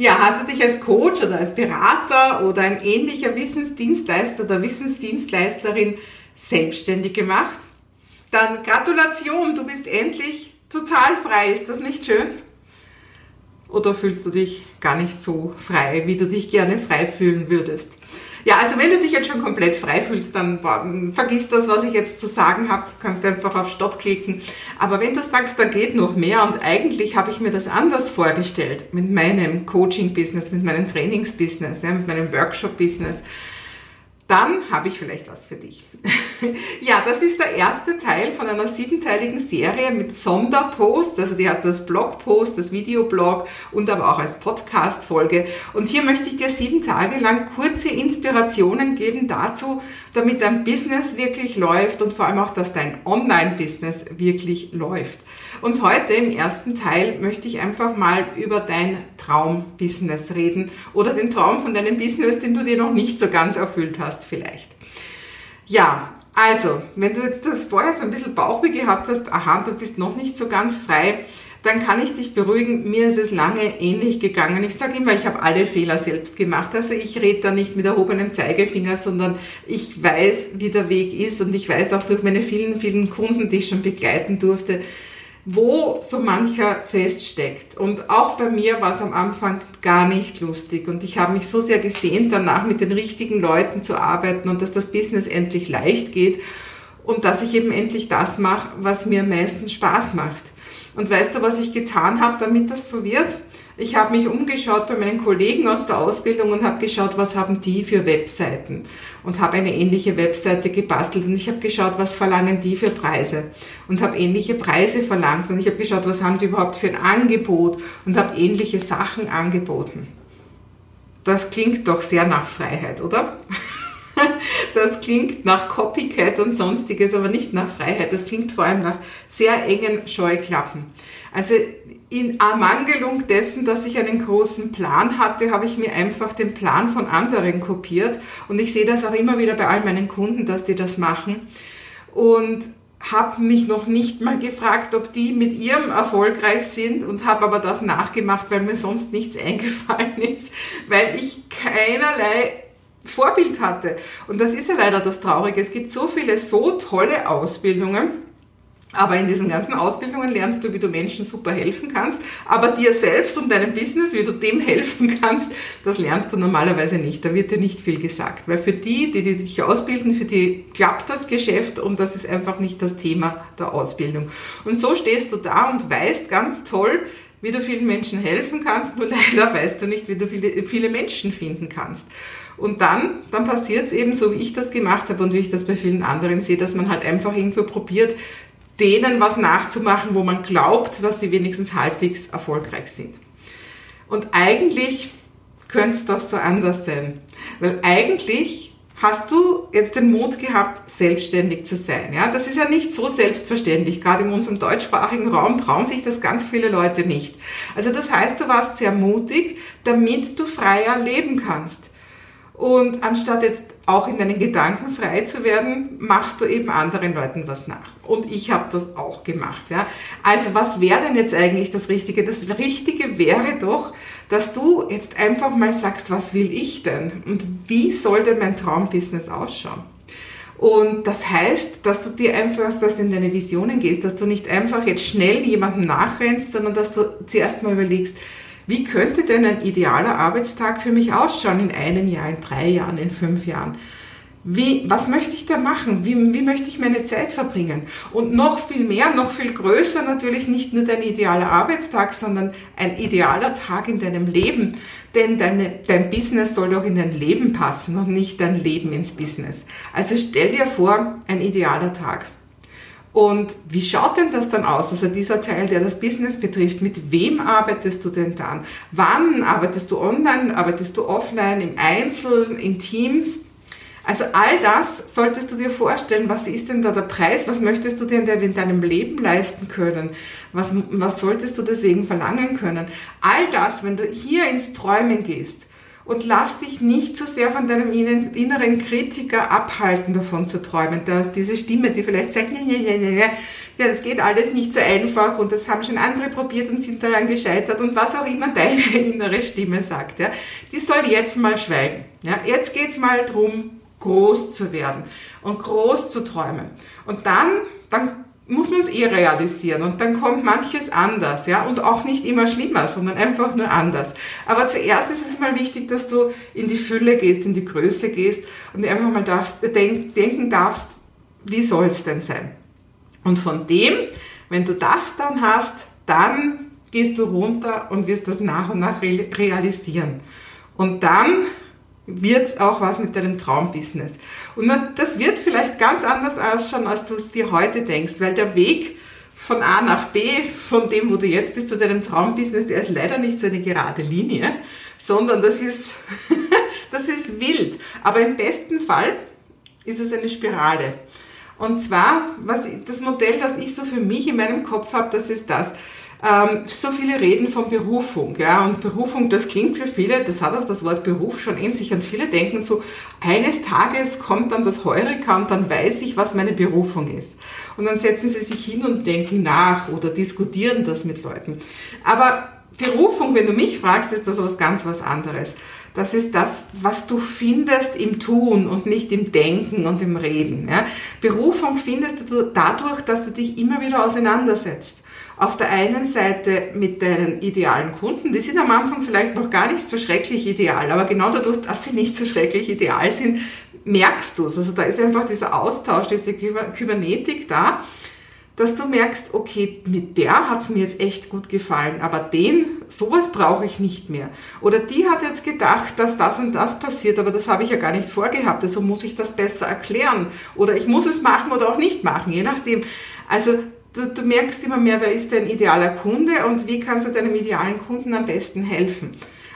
Ja, hast du dich als Coach oder als Berater oder ein ähnlicher Wissensdienstleister oder Wissensdienstleisterin selbstständig gemacht? Dann Gratulation, du bist endlich total frei. Ist das nicht schön? Oder fühlst du dich gar nicht so frei, wie du dich gerne frei fühlen würdest? Ja, also wenn du dich jetzt schon komplett frei fühlst, dann vergiss das, was ich jetzt zu sagen habe, kannst einfach auf Stopp klicken. Aber wenn du sagst, da geht noch mehr und eigentlich habe ich mir das anders vorgestellt mit meinem Coaching-Business, mit meinem Trainings-Business, mit meinem Workshop-Business, dann habe ich vielleicht was für dich. ja, das ist der erste Teil von einer siebenteiligen Serie mit Sonderpost, also die heißt das Blogpost, das Videoblog und aber auch als Podcast-Folge. Und hier möchte ich dir sieben Tage lang kurze Inspirationen geben dazu, damit dein Business wirklich läuft und vor allem auch, dass dein Online-Business wirklich läuft. Und heute im ersten Teil möchte ich einfach mal über dein Traumbusiness reden oder den Traum von deinem Business, den du dir noch nicht so ganz erfüllt hast vielleicht. Ja, also, wenn du jetzt das vorher so ein bisschen Bauchweh gehabt hast, aha, du bist noch nicht so ganz frei, dann kann ich dich beruhigen, mir ist es lange ähnlich gegangen. Ich sage immer, ich habe alle Fehler selbst gemacht. Also ich rede da nicht mit erhobenem Zeigefinger, sondern ich weiß, wie der Weg ist und ich weiß auch durch meine vielen, vielen Kunden, die ich schon begleiten durfte, wo so mancher feststeckt. Und auch bei mir war es am Anfang gar nicht lustig. Und ich habe mich so sehr gesehnt, danach mit den richtigen Leuten zu arbeiten und dass das Business endlich leicht geht und dass ich eben endlich das mache, was mir am meisten Spaß macht. Und weißt du, was ich getan habe, damit das so wird? Ich habe mich umgeschaut bei meinen Kollegen aus der Ausbildung und habe geschaut, was haben die für Webseiten und habe eine ähnliche Webseite gebastelt und ich habe geschaut, was verlangen die für Preise und habe ähnliche Preise verlangt und ich habe geschaut, was haben die überhaupt für ein Angebot und habe ähnliche Sachen angeboten. Das klingt doch sehr nach Freiheit, oder? Das klingt nach Copycat und sonstiges, aber nicht nach Freiheit. Das klingt vor allem nach sehr engen Scheuklappen. Also in Ermangelung dessen, dass ich einen großen Plan hatte, habe ich mir einfach den Plan von anderen kopiert. Und ich sehe das auch immer wieder bei all meinen Kunden, dass die das machen. Und habe mich noch nicht mal gefragt, ob die mit ihrem erfolgreich sind und habe aber das nachgemacht, weil mir sonst nichts eingefallen ist, weil ich keinerlei Vorbild hatte. Und das ist ja leider das Traurige. Es gibt so viele so tolle Ausbildungen, aber in diesen ganzen Ausbildungen lernst du, wie du Menschen super helfen kannst, aber dir selbst und deinem Business, wie du dem helfen kannst, das lernst du normalerweise nicht. Da wird dir nicht viel gesagt. Weil für die, die, die dich ausbilden, für die klappt das Geschäft und das ist einfach nicht das Thema der Ausbildung. Und so stehst du da und weißt ganz toll, wie du vielen Menschen helfen kannst, nur leider weißt du nicht, wie du viele, viele Menschen finden kannst. Und dann, dann passiert es eben so, wie ich das gemacht habe und wie ich das bei vielen anderen sehe, dass man halt einfach irgendwo probiert, denen was nachzumachen, wo man glaubt, dass sie wenigstens halbwegs erfolgreich sind. Und eigentlich könnte es doch so anders sein. Weil eigentlich hast du jetzt den Mut gehabt, selbstständig zu sein. Ja, das ist ja nicht so selbstverständlich. Gerade in unserem deutschsprachigen Raum trauen sich das ganz viele Leute nicht. Also das heißt, du warst sehr mutig, damit du freier leben kannst. Und anstatt jetzt auch in deinen Gedanken frei zu werden, machst du eben anderen Leuten was nach. Und ich habe das auch gemacht. Ja. Also was wäre denn jetzt eigentlich das Richtige? Das Richtige wäre doch, dass du jetzt einfach mal sagst, was will ich denn? Und wie soll denn mein Traumbusiness ausschauen? Und das heißt, dass du dir einfach, dass du in deine Visionen gehst, dass du nicht einfach jetzt schnell jemandem nachrennst, sondern dass du zuerst mal überlegst, wie könnte denn ein idealer Arbeitstag für mich ausschauen in einem Jahr, in drei Jahren, in fünf Jahren? Wie, was möchte ich da machen? Wie, wie möchte ich meine Zeit verbringen? Und noch viel mehr, noch viel größer natürlich nicht nur dein idealer Arbeitstag, sondern ein idealer Tag in deinem Leben. Denn deine, dein Business soll doch in dein Leben passen und nicht dein Leben ins Business. Also stell dir vor, ein idealer Tag. Und wie schaut denn das dann aus? Also dieser Teil, der das Business betrifft, mit wem arbeitest du denn dann? Wann arbeitest du online? Arbeitest du offline, im Einzel, in Teams? Also all das solltest du dir vorstellen. Was ist denn da der Preis? Was möchtest du denn in deinem Leben leisten können? Was, was solltest du deswegen verlangen können? All das, wenn du hier ins Träumen gehst und lass dich nicht so sehr von deinem inneren Kritiker abhalten, davon zu träumen. Dass diese Stimme, die vielleicht sagt, ja, ja, ja, ja, ja, das geht alles nicht so einfach und das haben schon andere probiert und sind daran gescheitert und was auch immer deine innere Stimme sagt, ja, die soll jetzt mal schweigen. Ja, jetzt geht's mal drum, groß zu werden und groß zu träumen. Und dann, dann muss man es eh realisieren und dann kommt manches anders, ja, und auch nicht immer schlimmer, sondern einfach nur anders. Aber zuerst ist es mal wichtig, dass du in die Fülle gehst, in die Größe gehst und einfach mal darfst, denk, denken darfst, wie soll es denn sein? Und von dem, wenn du das dann hast, dann gehst du runter und wirst das nach und nach realisieren. Und dann wird auch was mit deinem Traumbusiness. Und das wird vielleicht ganz anders ausschauen, als du es dir heute denkst, weil der Weg von A nach B, von dem, wo du jetzt bist, zu deinem Traumbusiness, der ist leider nicht so eine gerade Linie, sondern das ist, das ist wild. Aber im besten Fall ist es eine Spirale. Und zwar, was, das Modell, das ich so für mich in meinem Kopf habe, das ist das ähm, so viele reden von Berufung, ja, und Berufung, das klingt für viele, das hat auch das Wort Beruf schon in sich und viele denken so, eines Tages kommt dann das Heureka und dann weiß ich, was meine Berufung ist. Und dann setzen sie sich hin und denken nach oder diskutieren das mit Leuten. Aber Berufung, wenn du mich fragst, ist das was ganz was anderes. Das ist das, was du findest im Tun und nicht im Denken und im Reden. Ja? Berufung findest du dadurch, dass du dich immer wieder auseinandersetzt auf der einen Seite mit deinen idealen Kunden, die sind am Anfang vielleicht noch gar nicht so schrecklich ideal, aber genau dadurch, dass sie nicht so schrecklich ideal sind, merkst du es. Also da ist einfach dieser Austausch, diese Kybernetik da, dass du merkst, okay, mit der hat es mir jetzt echt gut gefallen, aber den, sowas brauche ich nicht mehr. Oder die hat jetzt gedacht, dass das und das passiert, aber das habe ich ja gar nicht vorgehabt, also muss ich das besser erklären. Oder ich muss es machen oder auch nicht machen, je nachdem. Also du, du merkst immer mehr, wer ist dein idealer Kunde und wie kannst du deinem idealen Kunden am besten helfen.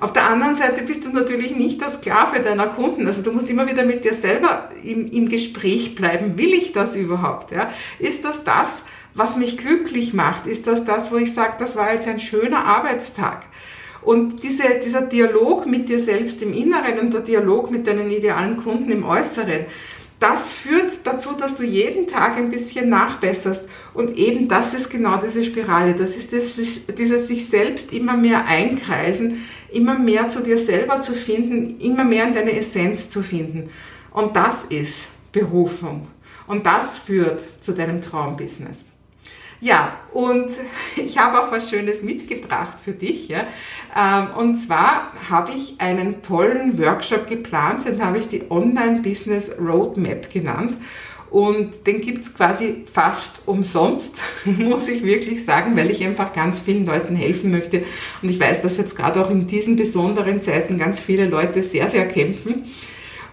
Auf der anderen Seite bist du natürlich nicht der Sklave deiner Kunden. Also du musst immer wieder mit dir selber im, im Gespräch bleiben. Will ich das überhaupt? Ja? Ist das das, was mich glücklich macht? Ist das das, wo ich sage, das war jetzt ein schöner Arbeitstag? Und diese, dieser Dialog mit dir selbst im Inneren und der Dialog mit deinen idealen Kunden im Äußeren, das führt dazu, dass du jeden Tag ein bisschen nachbesserst. Und eben das ist genau diese Spirale. Das ist dieses, dieses sich selbst immer mehr einkreisen, immer mehr zu dir selber zu finden, immer mehr in deine Essenz zu finden. Und das ist Berufung. Und das führt zu deinem Traumbusiness. Ja, und ich habe auch was Schönes mitgebracht für dich. Ja. Ähm, und zwar habe ich einen tollen Workshop geplant, den habe ich die Online Business Roadmap genannt. Und den gibt's quasi fast umsonst, muss ich wirklich sagen, weil ich einfach ganz vielen Leuten helfen möchte. Und ich weiß, dass jetzt gerade auch in diesen besonderen Zeiten ganz viele Leute sehr, sehr kämpfen.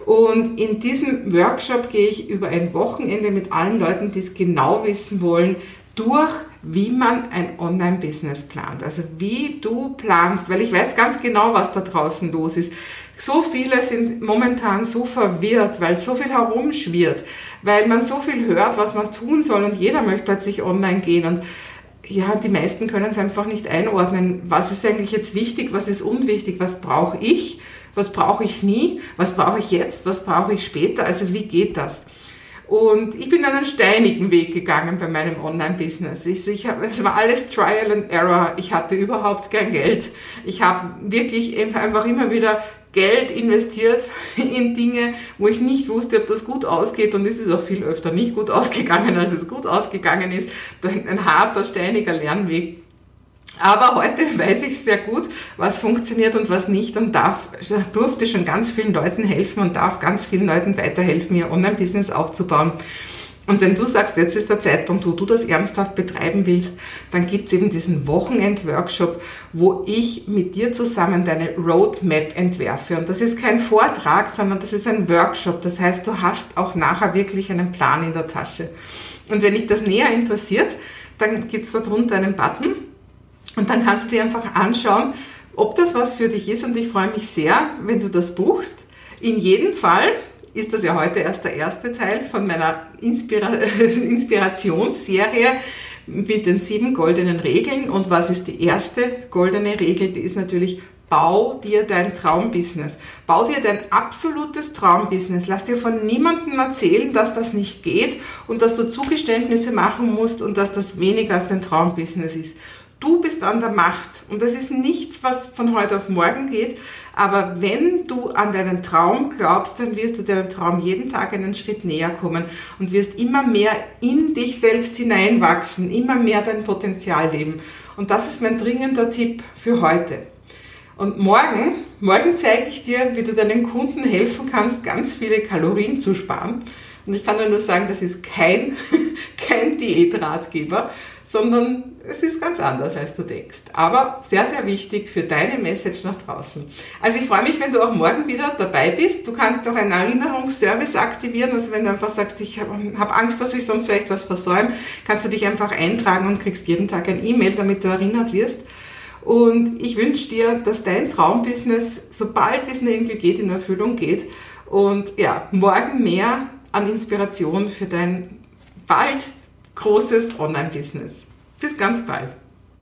Und in diesem Workshop gehe ich über ein Wochenende mit allen Leuten, die es genau wissen wollen, durch, wie man ein Online-Business plant. Also wie du planst, weil ich weiß ganz genau, was da draußen los ist. So viele sind momentan so verwirrt, weil so viel herumschwirrt, weil man so viel hört, was man tun soll und jeder möchte plötzlich online gehen und ja, die meisten können es einfach nicht einordnen. Was ist eigentlich jetzt wichtig, was ist unwichtig, was brauche ich, was brauche ich nie, was brauche ich jetzt, was brauche ich später, also wie geht das? Und ich bin einen steinigen Weg gegangen bei meinem Online-Business. Ich, ich es war alles Trial and Error. Ich hatte überhaupt kein Geld. Ich habe wirklich einfach immer wieder Geld investiert in Dinge, wo ich nicht wusste, ob das gut ausgeht. Und es ist auch viel öfter nicht gut ausgegangen, als es gut ausgegangen ist. Ein harter, steiniger Lernweg. Aber heute weiß ich sehr gut, was funktioniert und was nicht und darf, durfte schon ganz vielen Leuten helfen und darf ganz vielen Leuten weiterhelfen, ihr Online-Business aufzubauen. Und wenn du sagst, jetzt ist der Zeitpunkt, wo du das ernsthaft betreiben willst, dann gibt's eben diesen Wochenend-Workshop, wo ich mit dir zusammen deine Roadmap entwerfe. Und das ist kein Vortrag, sondern das ist ein Workshop. Das heißt, du hast auch nachher wirklich einen Plan in der Tasche. Und wenn dich das näher interessiert, dann gibt's da drunter einen Button und dann kannst du dir einfach anschauen, ob das was für dich ist. Und ich freue mich sehr, wenn du das buchst. In jedem Fall ist das ja heute erst der erste Teil von meiner Inspira Inspirationsserie mit den sieben goldenen Regeln. Und was ist die erste goldene Regel? Die ist natürlich bau dir dein Traumbusiness. Bau dir dein absolutes Traumbusiness. Lass dir von niemandem erzählen, dass das nicht geht und dass du Zugeständnisse machen musst und dass das weniger als dein Traumbusiness ist. Du bist an der Macht und das ist nichts, was von heute auf morgen geht. Aber wenn du an deinen Traum glaubst, dann wirst du deinem Traum jeden Tag einen Schritt näher kommen und wirst immer mehr in dich selbst hineinwachsen, immer mehr dein Potenzial leben. Und das ist mein dringender Tipp für heute. Und morgen, morgen zeige ich dir, wie du deinen Kunden helfen kannst, ganz viele Kalorien zu sparen. Und ich kann nur sagen, das ist kein, kein Diätratgeber, sondern es ist ganz anders, als du denkst. Aber sehr, sehr wichtig für deine Message nach draußen. Also ich freue mich, wenn du auch morgen wieder dabei bist. Du kannst auch einen Erinnerungsservice aktivieren. Also wenn du einfach sagst, ich habe hab Angst, dass ich sonst vielleicht was versäume, kannst du dich einfach eintragen und kriegst jeden Tag ein E-Mail, damit du erinnert wirst. Und ich wünsche dir, dass dein Traumbusiness, sobald es nur irgendwie geht, in Erfüllung geht. Und ja, morgen mehr an Inspiration für dein bald großes Online-Business. Bis ganz bald.